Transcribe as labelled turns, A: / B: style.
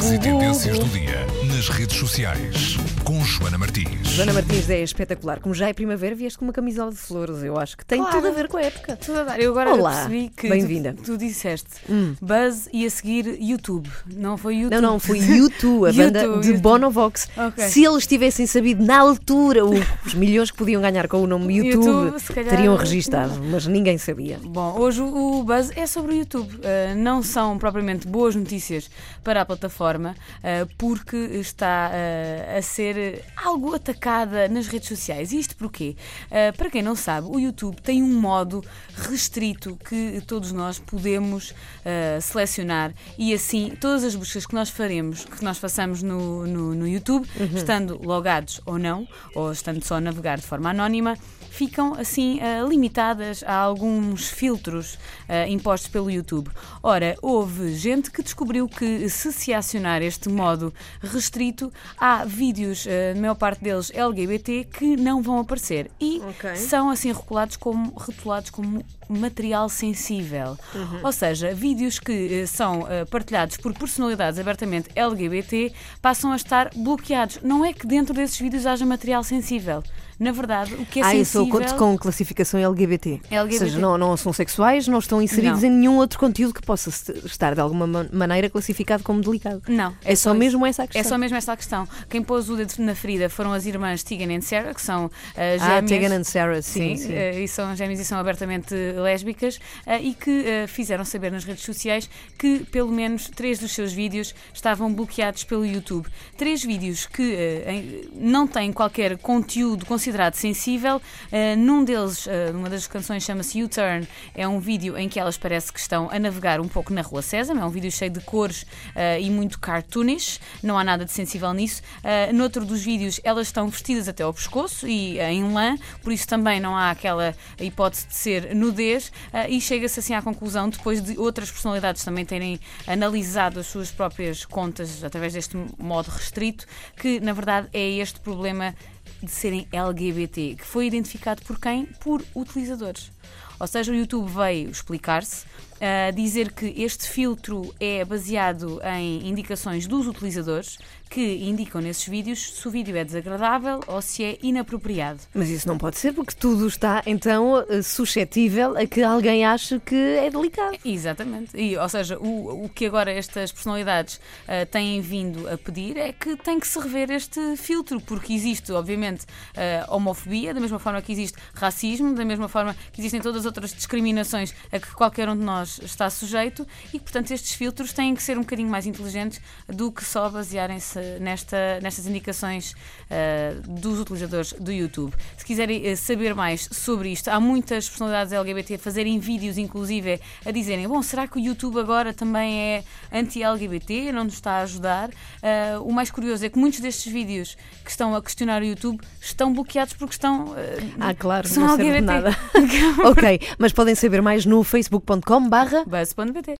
A: Destaques e tendências do dia nas redes sociais com Joana Martins.
B: Joana Martins é espetacular. Como já é primavera, vieste com uma camisola de flores. Eu acho que tem
C: Claro.
B: tudo a ver com a época.
C: Tudo a dar. Eu agora
B: Olá,
C: percebi que
B: bem-vinda.
C: Tu, tu disseste
B: Hum.
C: Buzz e a seguir YouTube. Não foi YouTube.
B: Não, não, foi U2, a banda
C: YouTube,
B: de
C: YouTube.
B: Bonovox.
C: Ok.
B: Se eles tivessem sabido na altura o- os milhões que podiam ganhar com o nome YouTube,
C: YouTube, se calhar-
B: teriam registado, mas ninguém sabia.
C: Bom, hoje o o Buzz é sobre o YouTube. Uh, não são propriamente boas notícias para a plataforma, uh, porque está uh, a ser algo atacada nas redes sociais. E isto porquê? Uh, para quem não sabe, o YouTube tem um modo restrito que todos nós podemos uh, selecionar e assim todas as buscas que nós faremos, que nós façamos no, no, no YouTube, estando logados ou não, ou estando só a navegar de forma anónima, ficam assim ah, limitadas a alguns filtros impostos pelo YouTube. Ora, houve gente que descobriu que se se acionar este modo restrito, há vídeos, na maior parte deles LGBT, que não vão aparecer e
B: Ok.
C: são assim rotulados como, rotulados como material sensível. Ou seja, vídeos que eh, são eh, partilhados por personalidades abertamente LGBT passam a estar bloqueados. Não é que dentro desses vídeos haja material sensível. Na verdade, o que é
B: ah, eu sou
C: sensível...
B: conto com classificação LGBT.
C: LGBT.
B: Ou seja, não, não são sexuais, não estão inseridos
C: Não.
B: em nenhum outro conteúdo que possa estar de alguma ma- maneira classificado como delicado.
C: Não,
B: É só
C: isso.
B: mesmo essa a
C: É
B: questão.
C: só mesmo essa a questão. Quem pôs o dedo na ferida foram as irmãs Tegan e Sarah, que são
B: Ah,
C: gêmeas.
B: Tegan and Sarah, sim,
C: Sim,
B: sim.
C: eh, e são gêmeas e são abertamente lésbicas eh, e que eh, fizeram saber nas redes sociais que pelo menos três dos seus vídeos estavam bloqueados pelo YouTube. Três vídeos que em- não têm qualquer conteúdo considerado sensível. Eh, num deles, eh, uma das canções chama-se U-Turn, é um vídeo em que elas parece que estão a navegar um pouco na Rua Sésamo, é? Um vídeo cheio de cores eh, e muito cartoonish, não há nada de sensível nisso. Uh, noutro dos vídeos, elas estão vestidas até ao pescoço e em lã, por isso também não há aquela hipótese de ser nudez, uh, e chega-se assim à conclusão, depois de outras personalidades também terem analisado as suas próprias contas através deste modo restrito, que na verdade é este problema de serem LGBT, que foi identificado por quem? Por utilizadores. Ou seja, o YouTube veio explicar-se, a dizer que este filtro é baseado em indicações dos utilizadores que indicam nesses vídeos se o vídeo é desagradável ou se é inapropriado.
B: Mas isso não pode ser porque tudo está então eh, suscetível a que alguém ache que é delicado.
C: Exatamente. E, ou seja, o, o que agora estas personalidades ah, têm vindo a pedir é que tem que se rever este filtro, porque existe, obviamente, ah, homofobia, da mesma forma que existe racismo, da mesma forma que existem todas as outras discriminações a que qualquer um de nós está sujeito e portanto, estes filtros têm que ser um bocadinho mais inteligentes do que só basearem-se nesta, nestas indicações ah, dos utilizadores do YouTube. Se quiserem eh, saber mais sobre isto, há muitas personalidades LGBT a fazerem vídeos, inclusive, a dizerem: bom, será que o YouTube agora também é anti-LGBT? Não nos está a ajudar? Ah, o mais curioso é que muitos destes vídeos que estão a questionar o YouTube estão bloqueados porque estão. ah,
B: Ah, claro,
C: são
B: não serve de nada. ok, mas podem saber mais no facebook.com barra
C: Buzz.pt